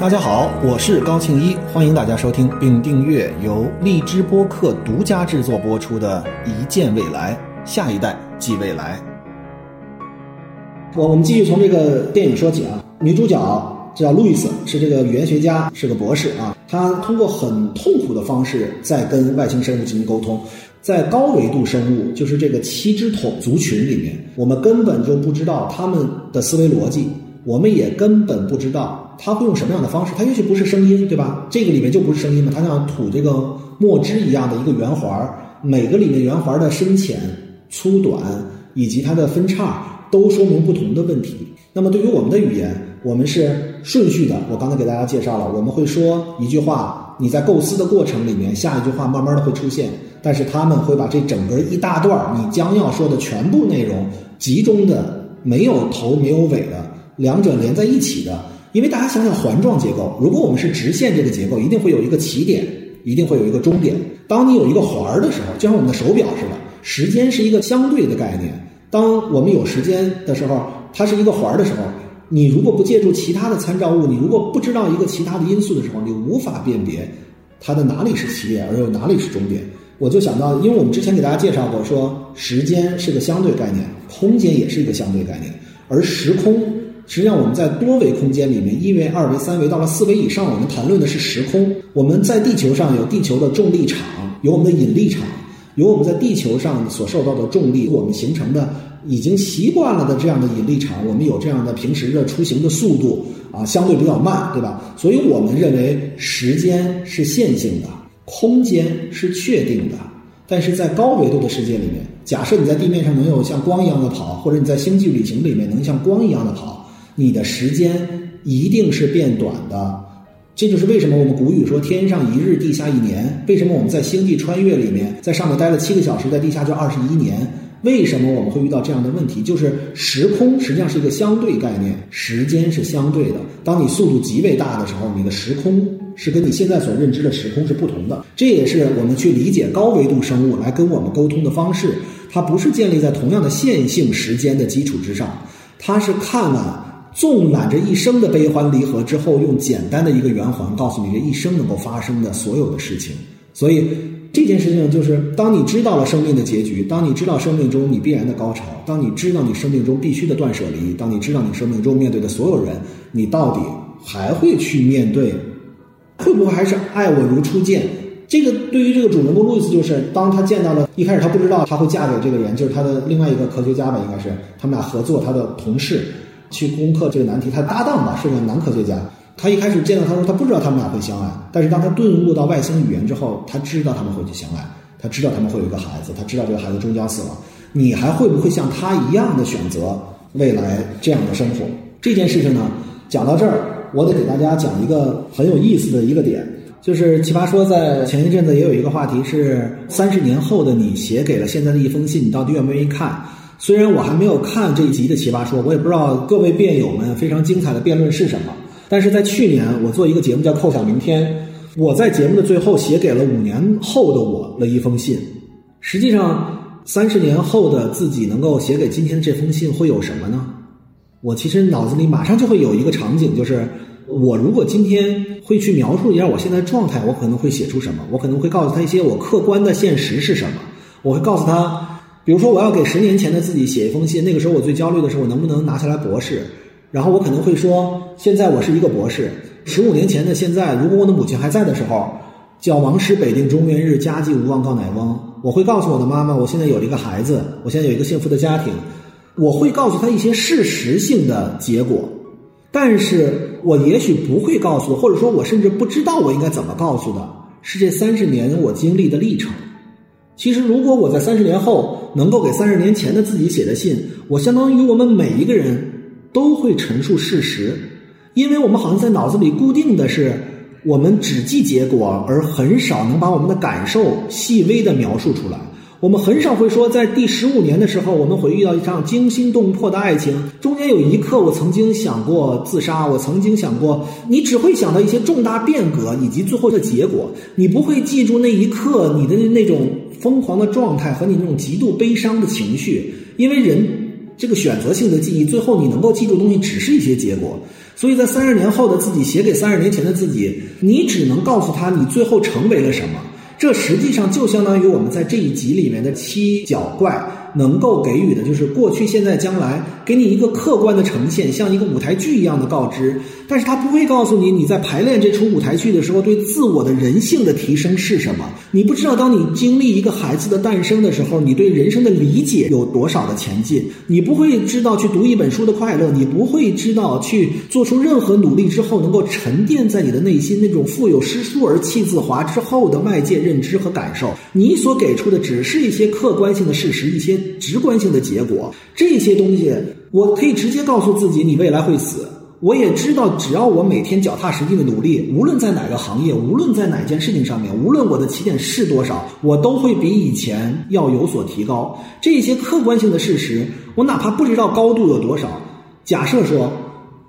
大家好，我是高庆一，欢迎大家收听并订阅由荔枝播客独家制作播出的《一见未来，下一代即未来》。我我们继续从这个电影说起啊，女主角叫路易斯，是这个语言学家，是个博士啊。她通过很痛苦的方式在跟外星生物进行沟通。在高维度生物，就是这个七只桶族群里面，我们根本就不知道他们的思维逻辑，我们也根本不知道他会用什么样的方式。他也许不是声音，对吧？这个里面就不是声音嘛，它像吐这个墨汁一样的一个圆环，每个里面圆环的深浅、粗短以及它的分叉，都说明不同的问题。那么对于我们的语言，我们是顺序的。我刚才给大家介绍了，我们会说一句话，你在构思的过程里面，下一句话慢慢的会出现。但是他们会把这整个一大段你将要说的全部内容集中的没有头没有尾的两者连在一起的，因为大家想想环状结构，如果我们是直线这个结构，一定会有一个起点，一定会有一个终点。当你有一个环儿的时候，就像我们的手表似的，时间是一个相对的概念。当我们有时间的时候，它是一个环儿的时候，你如果不借助其他的参照物，你如果不知道一个其他的因素的时候，你无法辨别它的哪里是起点，而又哪里是终点。我就想到，因为我们之前给大家介绍过，说时间是个相对概念，空间也是一个相对概念，而时空实际上我们在多维空间里面，一维、二维、三维到了四维以上，我们谈论的是时空。我们在地球上有地球的重力场，有我们的引力场，有我们在地球上所受到的重力，我们形成的已经习惯了的这样的引力场，我们有这样的平时的出行的速度啊，相对比较慢，对吧？所以我们认为时间是线性的。空间是确定的，但是在高维度的世界里面，假设你在地面上能有像光一样的跑，或者你在星际旅行里面能像光一样的跑，你的时间一定是变短的。这就是为什么我们古语说“天上一日，地下一年”。为什么我们在星际穿越里面，在上面待了七个小时，在地下就二十一年？为什么我们会遇到这样的问题？就是时空实际上是一个相对概念，时间是相对的。当你速度极为大的时候，你的时空是跟你现在所认知的时空是不同的。这也是我们去理解高维度生物来跟我们沟通的方式。它不是建立在同样的线性时间的基础之上，它是看了纵览着一生的悲欢离合之后，用简单的一个圆环告诉你这一生能够发生的所有的事情。所以。这件事情就是，当你知道了生命的结局，当你知道生命中你必然的高潮，当你知道你生命中必须的断舍离，当你知道你生命中面对的所有人，你到底还会去面对？会不会还是爱我如初见？这个对于这个主人公路易斯，就是当他见到了，一开始他不知道他会嫁给这个人，就是他的另外一个科学家吧，应该是他们俩合作，他的同事去攻克这个难题，他搭档吧是个男科学家。他一开始见到他说他不知道他们俩会相爱，但是当他顿悟到外星语言之后，他知道他们会去相爱，他知道他们会有一个孩子，他知道这个孩子终将死亡。你还会不会像他一样的选择未来这样的生活？这件事情呢，讲到这儿，我得给大家讲一个很有意思的一个点，就是奇葩说在前一阵子也有一个话题是三十年后的你写给了现在的一封信，你到底愿不愿意看？虽然我还没有看这一集的奇葩说，我也不知道各位辩友们非常精彩的辩论是什么。但是在去年，我做一个节目叫《扣响明天》，我在节目的最后写给了五年后的我了一封信。实际上，三十年后的自己能够写给今天这封信会有什么呢？我其实脑子里马上就会有一个场景，就是我如果今天会去描述一下我现在状态，我可能会写出什么？我可能会告诉他一些我客观的现实是什么？我会告诉他，比如说我要给十年前的自己写一封信，那个时候我最焦虑的是我能不能拿下来博士。然后我可能会说，现在我是一个博士。十五年前的现在，如果我的母亲还在的时候，叫王师北定中原日，家祭无忘告乃翁。我会告诉我的妈妈，我现在有了一个孩子，我现在有一个幸福的家庭。我会告诉她一些事实性的结果，但是我也许不会告诉，或者说我甚至不知道我应该怎么告诉的，是这三十年我经历的历程。其实，如果我在三十年后能够给三十年前的自己写的信，我相当于我们每一个人。都会陈述事实，因为我们好像在脑子里固定的是，我们只记结果，而很少能把我们的感受细微的描述出来。我们很少会说，在第十五年的时候，我们会遇到一场惊心动魄的爱情，中间有一刻我曾经想过自杀，我曾经想过。你只会想到一些重大变革以及最后的结果，你不会记住那一刻你的那种疯狂的状态和你那种极度悲伤的情绪，因为人。这个选择性的记忆，最后你能够记住东西只是一些结果。所以在三十年后的自己写给三十年前的自己，你只能告诉他你最后成为了什么。这实际上就相当于我们在这一集里面的七角怪能够给予的，就是过去、现在、将来，给你一个客观的呈现，像一个舞台剧一样的告知。但是他不会告诉你，你在排练这出舞台剧的时候，对自我的人性的提升是什么。你不知道，当你经历一个孩子的诞生的时候，你对人生的理解有多少的前进。你不会知道去读一本书的快乐，你不会知道去做出任何努力之后能够沉淀在你的内心那种富有诗书而气自华之后的外界认知和感受。你所给出的只是一些客观性的事实，一些直观性的结果。这些东西，我可以直接告诉自己，你未来会死。我也知道，只要我每天脚踏实地的努力，无论在哪个行业，无论在哪件事情上面，无论我的起点是多少，我都会比以前要有所提高。这些客观性的事实，我哪怕不知道高度有多少，假设说，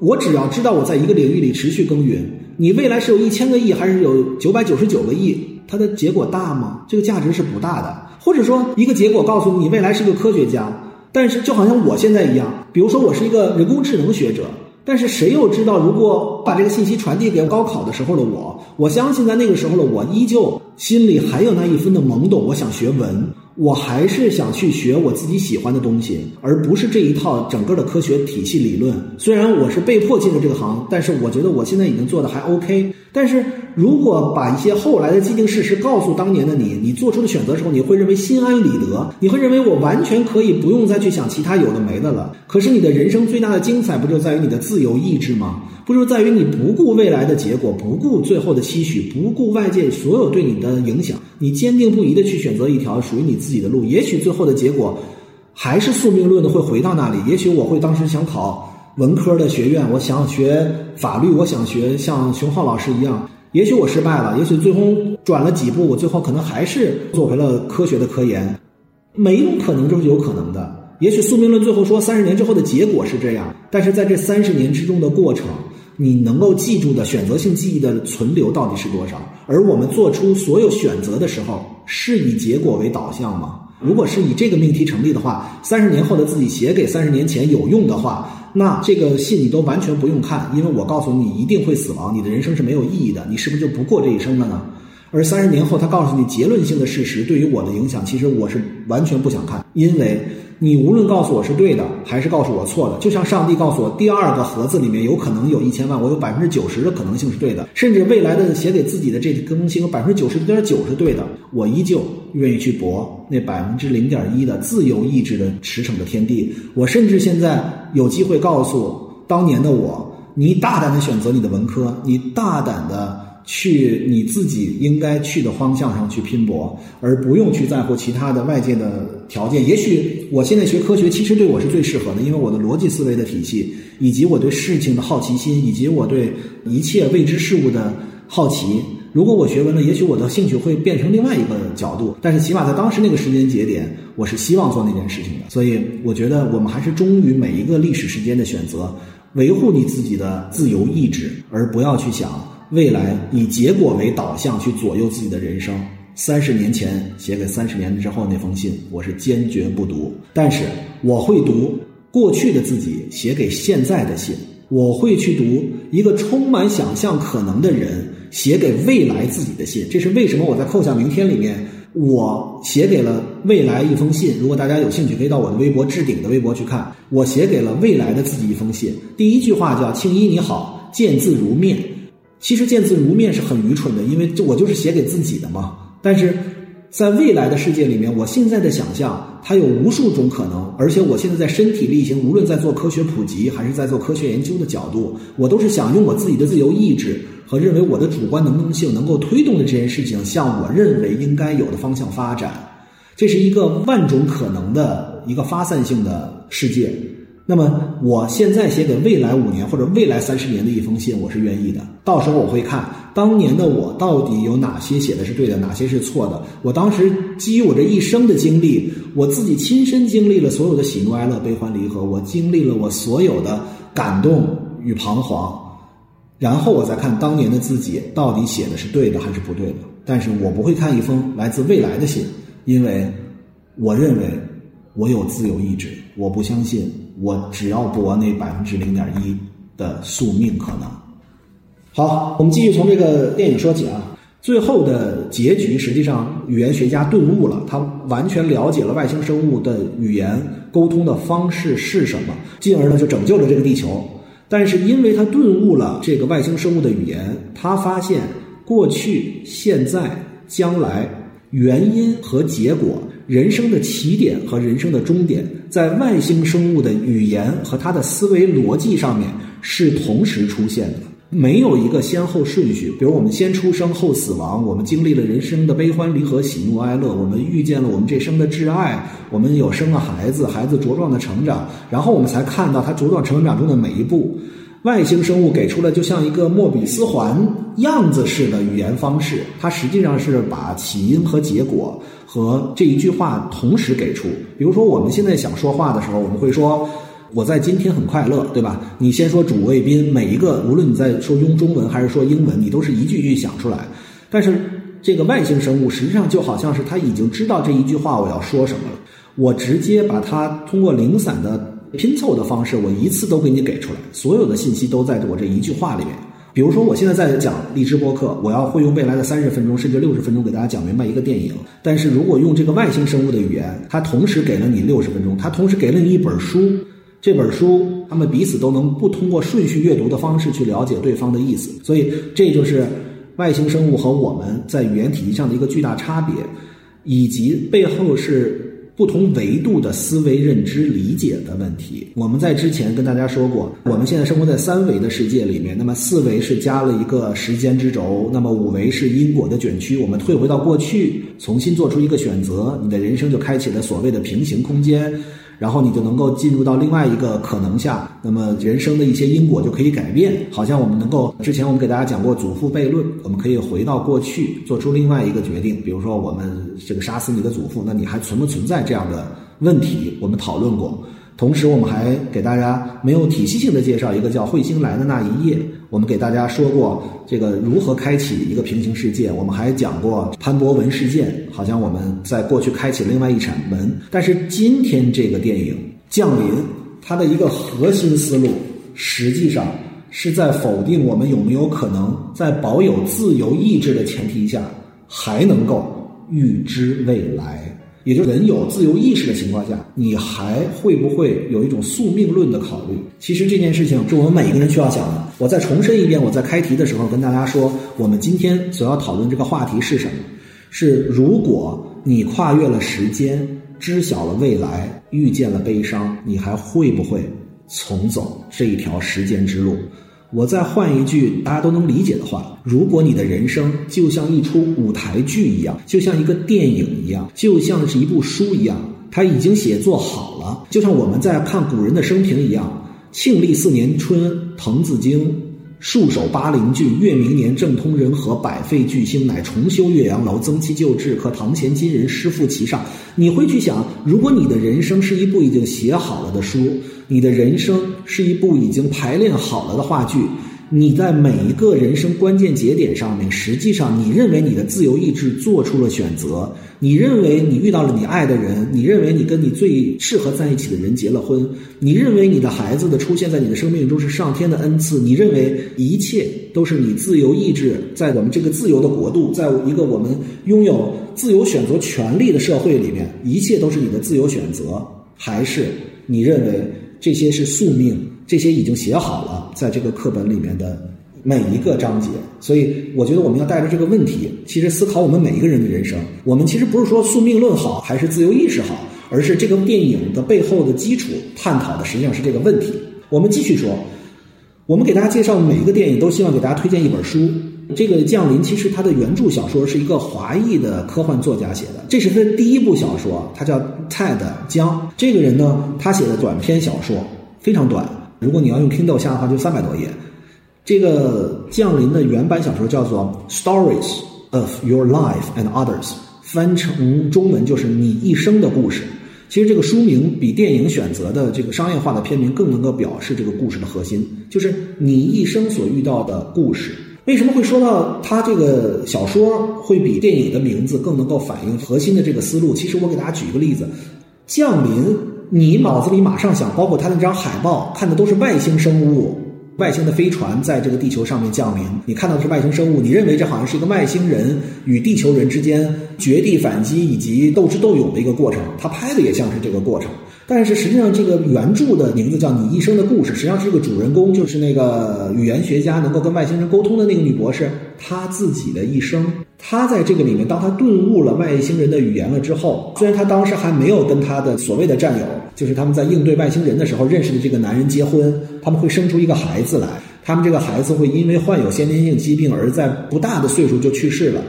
我只要知道我在一个领域里持续耕耘，你未来是有一千个亿，还是有九百九十九个亿，它的结果大吗？这个价值是不大的。或者说，一个结果告诉你，未来是个科学家，但是就好像我现在一样，比如说我是一个人工智能学者。但是谁又知道，如果把这个信息传递给高考的时候的我，我相信在那个时候的我，依旧心里还有那一分的懵懂。我想学文，我还是想去学我自己喜欢的东西，而不是这一套整个的科学体系理论。虽然我是被迫进入这个行，但是我觉得我现在已经做的还 OK。但是如果把一些后来的既定事实告诉当年的你，你做出的选择时候，你会认为心安理得，你会认为我完全可以不用再去想其他有的没的了。可是你的人生最大的精彩，不就在于你的自由意志吗？不就在于你不顾未来的结果，不顾最后的期许，不顾外界所有对你的影响，你坚定不移的去选择一条属于你自己的路。也许最后的结果还是宿命论的会回到那里。也许我会当时想考。文科的学院，我想学法律，我想学像熊浩老师一样。也许我失败了，也许最终转了几步，我最后可能还是做回了科学的科研。每一种可能都是有可能的。也许宿命论最后说三十年之后的结果是这样，但是在这三十年之中的过程，你能够记住的选择性记忆的存留到底是多少？而我们做出所有选择的时候，是以结果为导向吗？如果是以这个命题成立的话，三十年后的自己写给三十年前有用的话。那这个信你都完全不用看，因为我告诉你，一定会死亡，你的人生是没有意义的，你是不是就不过这一生了呢？而三十年后，他告诉你结论性的事实，对于我的影响，其实我是完全不想看，因为你无论告诉我是对的，还是告诉我错的，就像上帝告诉我第二个盒子里面有可能有一千万，我有百分之九十的可能性是对的，甚至未来的写给自己的这更新有百分之九十点九是对的，我依旧愿意去搏那百分之零点一的自由意志的驰骋的天地。我甚至现在有机会告诉当年的我，你大胆的选择你的文科，你大胆的。去你自己应该去的方向上去拼搏，而不用去在乎其他的外界的条件。也许我现在学科学，其实对我是最适合的，因为我的逻辑思维的体系，以及我对事情的好奇心，以及我对一切未知事物的好奇。如果我学文了，也许我的兴趣会变成另外一个角度。但是起码在当时那个时间节点，我是希望做那件事情的。所以我觉得我们还是忠于每一个历史时间的选择，维护你自己的自由意志，而不要去想。未来以结果为导向去左右自己的人生。三十年前写给三十年之后那封信，我是坚决不读。但是我会读过去的自己写给现在的信，我会去读一个充满想象可能的人写给未来自己的信。这是为什么我在扣下明天里面，我写给了未来一封信。如果大家有兴趣，可以到我的微博置顶的微博去看，我写给了未来的自己一封信。第一句话叫“庆一你好，见字如面”。其实见字如面是很愚蠢的，因为这我就是写给自己的嘛。但是在未来的世界里面，我现在的想象它有无数种可能，而且我现在在身体力行，无论在做科学普及还是在做科学研究的角度，我都是想用我自己的自由意志和认为我的主观能动性能够推动的这件事情，向我认为应该有的方向发展。这是一个万种可能的一个发散性的世界。那么，我现在写给未来五年或者未来三十年的一封信，我是愿意的。到时候我会看当年的我到底有哪些写的是对的，哪些是错的。我当时基于我这一生的经历，我自己亲身经历了所有的喜怒哀乐、悲欢离合，我经历了我所有的感动与彷徨，然后我再看当年的自己到底写的是对的还是不对的。但是我不会看一封来自未来的信，因为我认为。我有自由意志，我不相信我只要搏那百分之零点一的宿命可能。好，我们继续从这个电影说起啊。最后的结局，实际上语言学家顿悟了，他完全了解了外星生物的语言沟通的方式是什么，进而呢就拯救了这个地球。但是因为他顿悟了这个外星生物的语言，他发现过去、现在、将来原因和结果、人生的起点和人生的终点，在外星生物的语言和他的思维逻辑上面是同时出现的。没有一个先后顺序，比如我们先出生后死亡，我们经历了人生的悲欢离合、喜怒哀乐，我们遇见了我们这生的挚爱，我们有生了孩子，孩子茁壮的成长，然后我们才看到他茁壮成长中的每一步。外星生物给出了就像一个莫比斯环样子式的语言方式，它实际上是把起因和结果和这一句话同时给出。比如说我们现在想说话的时候，我们会说。我在今天很快乐，对吧？你先说主谓宾，每一个无论你在说用中文还是说英文，你都是一句一句想出来。但是这个外星生物实际上就好像是他已经知道这一句话我要说什么了，我直接把它通过零散的拼凑的方式，我一次都给你给出来，所有的信息都在我这一句话里面。比如说，我现在在讲荔枝播客，我要会用未来的三十分钟甚至六十分钟给大家讲明白一个电影。但是如果用这个外星生物的语言，它同时给了你六十分钟，它同时给了你一本书。这本书，他们彼此都能不通过顺序阅读的方式去了解对方的意思，所以这就是外星生物和我们在语言体系上的一个巨大差别，以及背后是不同维度的思维认知理解的问题。我们在之前跟大家说过，我们现在生活在三维的世界里面，那么四维是加了一个时间之轴，那么五维是因果的卷曲。我们退回到过去，重新做出一个选择，你的人生就开启了所谓的平行空间。然后你就能够进入到另外一个可能下，那么人生的一些因果就可以改变。好像我们能够之前我们给大家讲过祖父悖论，我们可以回到过去做出另外一个决定。比如说我们这个杀死你的祖父，那你还存不存在这样的问题？我们讨论过。同时，我们还给大家没有体系性的介绍一个叫彗星来的那一夜。我们给大家说过这个如何开启一个平行世界。我们还讲过潘博文事件，好像我们在过去开启另外一扇门。但是今天这个电影降临，它的一个核心思路，实际上是在否定我们有没有可能在保有自由意志的前提下，还能够预知未来。也就是人有自由意识的情况下，你还会不会有一种宿命论的考虑？其实这件事情是我们每一个人需要想的。我再重申一遍，我在开题的时候跟大家说，我们今天所要讨论这个话题是什么？是如果你跨越了时间，知晓了未来，遇见了悲伤，你还会不会重走这一条时间之路？我再换一句大家都能理解的话：如果你的人生就像一出舞台剧一样，就像一个电影一样，就像是一部书一样，它已经写作好了，就像我们在看古人的生平一样。庆历四年春，滕子京戍守巴陵郡，越明年，政通人和，百废具兴，乃重修岳阳楼，增其旧制，可唐贤今人诗赋其上。你会去想，如果你的人生是一部已经写好了的书。你的人生是一部已经排练好了的话剧，你在每一个人生关键节点上面，实际上你认为你的自由意志做出了选择，你认为你遇到了你爱的人，你认为你跟你最适合在一起的人结了婚，你认为你的孩子的出现在你的生命中是上天的恩赐，你认为一切都是你自由意志在我们这个自由的国度，在一个我们拥有自由选择权利的社会里面，一切都是你的自由选择，还是你认为？这些是宿命，这些已经写好了，在这个课本里面的每一个章节。所以，我觉得我们要带着这个问题，其实思考我们每一个人的人生。我们其实不是说宿命论好还是自由意识好，而是这个电影的背后的基础探讨的实际上是这个问题。我们继续说，我们给大家介绍每一个电影，都希望给大家推荐一本书。这个《降临》其实它的原著小说是一个华裔的科幻作家写的，这是他的第一部小说，他叫泰德江。这个人呢，他写的短篇小说非常短，如果你要用 Kindle 下的话，就三百多页。这个《降临》的原版小说叫做《Stories of Your Life and Others》，翻成中文就是“你一生的故事”。其实这个书名比电影选择的这个商业化的片名更能够表示这个故事的核心，就是你一生所遇到的故事。为什么会说到它这个小说会比电影的名字更能够反映核心的这个思路？其实我给大家举一个例子，《降临，你脑子里马上想，包括他那张海报看的都是外星生物。外星的飞船在这个地球上面降临，你看到的是外星生物，你认为这好像是一个外星人与地球人之间绝地反击以及斗智斗勇的一个过程。他拍的也像是这个过程，但是实际上这个原著的名字叫《你一生的故事》，实际上这个主人公就是那个语言学家，能够跟外星人沟通的那个女博士，他自己的一生。他在这个里面，当他顿悟了外星人的语言了之后，虽然他当时还没有跟他的所谓的战友，就是他们在应对外星人的时候认识的这个男人结婚，他们会生出一个孩子来，他们这个孩子会因为患有先天性疾病而在不大的岁数就去世了。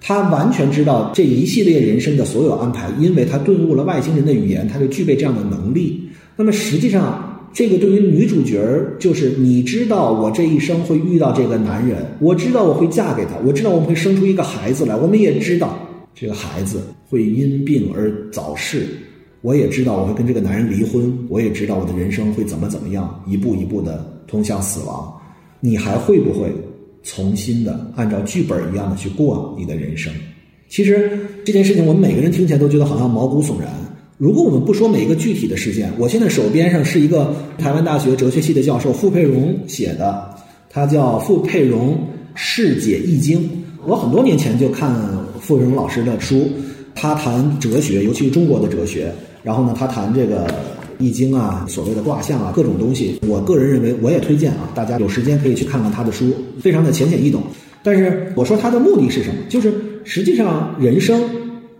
他完全知道这一系列人生的所有安排，因为他顿悟了外星人的语言，他就具备这样的能力。那么实际上。这个对于女主角儿，就是你知道我这一生会遇到这个男人，我知道我会嫁给他，我知道我们会生出一个孩子来，我们也知道这个孩子会因病而早逝，我也知道我会跟这个男人离婚，我也知道我的人生会怎么怎么样，一步一步的通向死亡。你还会不会重新的按照剧本一样的去过你的人生？其实这件事情，我们每个人听起来都觉得好像毛骨悚然。如果我们不说每一个具体的事件，我现在手边上是一个台湾大学哲学系的教授傅佩荣写的，他叫傅佩荣释解易经。我很多年前就看傅佩荣老师的书，他谈哲学，尤其是中国的哲学。然后呢，他谈这个易经啊，所谓的卦象啊，各种东西。我个人认为，我也推荐啊，大家有时间可以去看看他的书，非常的浅显易懂。但是我说他的目的是什么？就是实际上人生。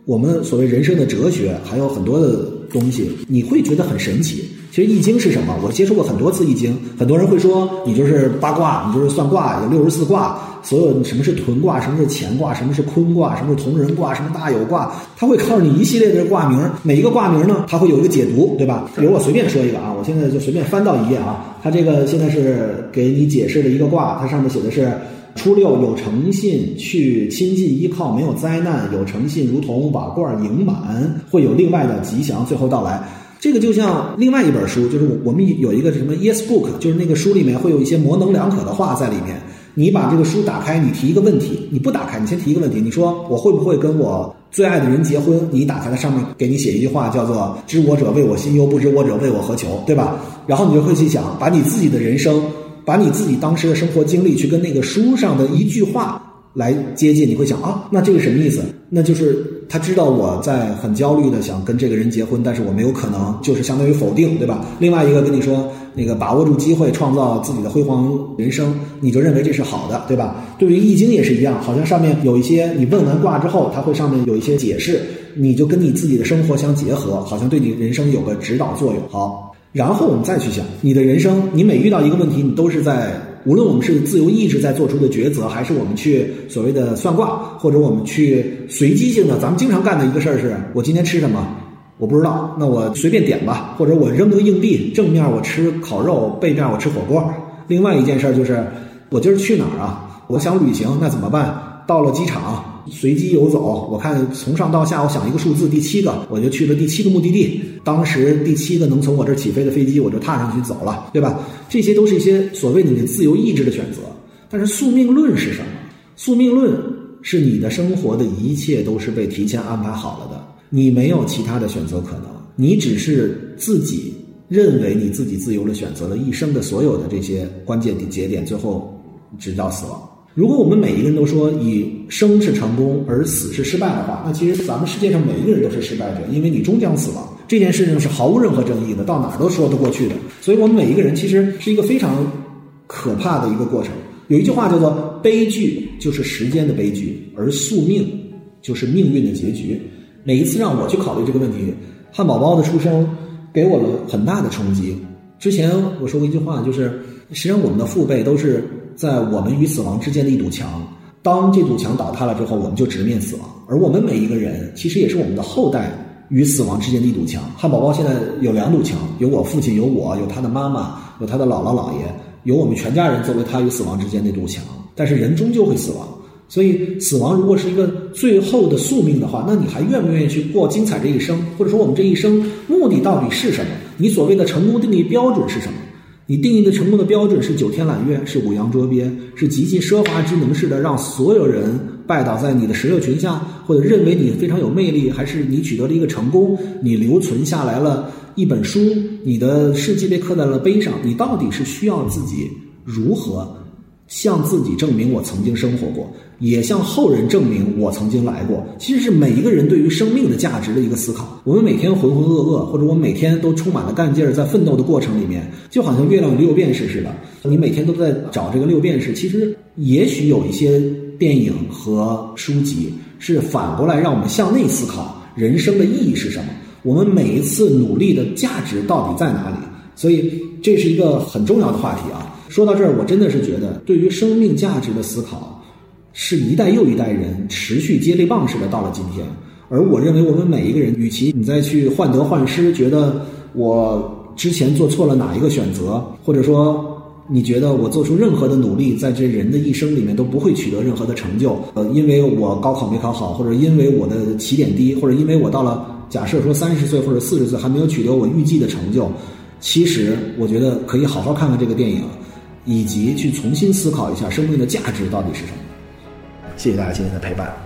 我们所谓人生的哲学还有很多的东西，你会觉得很神奇。其实《易经》是什么？我接触过很多次《易经》，很多人会说你就是八卦，你就是算卦，有六十四卦。所有什么是屯卦，什么是乾卦，什么是坤卦，什么是同人卦，什么大有卦，他会告诉你一系列的卦名。每一个卦名呢，它会有一个解读，对吧？比如我随便说一个啊，我现在就随便翻到一页啊，它这个现在是给你解释的一个卦，它上面写的是。初六有诚信，去亲近依靠，没有灾难。有诚信如同瓦罐盈满，会有另外的吉祥最后到来。这个就像另外一本书，就是我我们有一个什么 Yes Book，就是那个书里面会有一些模棱两可的话在里面。你把这个书打开，你提一个问题，你不打开，你先提一个问题，你说我会不会跟我最爱的人结婚？你打开它上面给你写一句话，叫做“知我者为我心忧，不知我者为我何求”，对吧？然后你就会去想，把你自己的人生。把你自己当时的生活经历去跟那个书上的一句话来接近，你会想啊，那这个什么意思？那就是他知道我在很焦虑的想跟这个人结婚，但是我没有可能，就是相当于否定，对吧？另外一个跟你说那个把握住机会，创造自己的辉煌人生，你就认为这是好的，对吧？对于易经也是一样，好像上面有一些你问完卦之后，它会上面有一些解释，你就跟你自己的生活相结合，好像对你人生有个指导作用。好。然后我们再去想，你的人生，你每遇到一个问题，你都是在无论我们是自由意志在做出的抉择，还是我们去所谓的算卦，或者我们去随机性的，咱们经常干的一个事儿是，我今天吃什么，我不知道，那我随便点吧，或者我扔个硬币，正面我吃烤肉，背面我吃火锅。另外一件事儿就是，我今儿去哪儿啊？我想旅行，那怎么办？到了机场。随机游走，我看从上到下，我想一个数字，第七个，我就去了第七个目的地。当时第七个能从我这儿起飞的飞机，我就踏上去走了，对吧？这些都是一些所谓你的自由意志的选择。但是宿命论是什么？宿命论是你的生活的一切都是被提前安排好了的，你没有其他的选择可能，你只是自己认为你自己自由的选择了一生的所有的这些关键的节点，最后直到死亡。如果我们每一个人都说以生是成功而死是失败的话，那其实咱们世界上每一个人都是失败者，因为你终将死亡。这件事情是毫无任何争议的，到哪儿都说得过去的。所以我们每一个人其实是一个非常可怕的一个过程。有一句话叫做“悲剧就是时间的悲剧，而宿命就是命运的结局”。每一次让我去考虑这个问题，汉堡包的出生给我了很大的冲击。之前我说过一句话，就是实际上我们的父辈都是。在我们与死亡之间的一堵墙，当这堵墙倒塌了之后，我们就直面死亡。而我们每一个人，其实也是我们的后代与死亡之间的一堵墙。汉堡包现在有两堵墙，有我父亲，有我，有他的妈妈，有他的姥姥姥爷，有我们全家人作为他与死亡之间那堵墙。但是人终究会死亡，所以死亡如果是一个最后的宿命的话，那你还愿不愿意去过精彩这一生？或者说，我们这一生目的到底是什么？你所谓的成功定义标准是什么？你定义的成功的标准是九天揽月，是五洋捉鳖，是极其奢华之能似的让所有人拜倒在你的石榴裙下，或者认为你非常有魅力，还是你取得了一个成功，你留存下来了一本书，你的事迹被刻在了碑上，你到底是需要自己如何？向自己证明我曾经生活过，也向后人证明我曾经来过。其实是每一个人对于生命的价值的一个思考。我们每天浑浑噩噩，或者我每天都充满了干劲儿，在奋斗的过程里面，就好像月亮六便士似的。你每天都在找这个六便士。其实也许有一些电影和书籍是反过来让我们向内思考人生的意义是什么，我们每一次努力的价值到底在哪里。所以这是一个很重要的话题啊。说到这儿，我真的是觉得，对于生命价值的思考，是一代又一代人持续接力棒似的到了今天。而我认为，我们每一个人，与其你再去患得患失，觉得我之前做错了哪一个选择，或者说你觉得我做出任何的努力，在这人的一生里面都不会取得任何的成就，呃，因为我高考没考好，或者因为我的起点低，或者因为我到了假设说三十岁或者四十岁还没有取得我预计的成就，其实我觉得可以好好看看这个电影。以及去重新思考一下生命的价值到底是什么。谢谢大家今天的陪伴。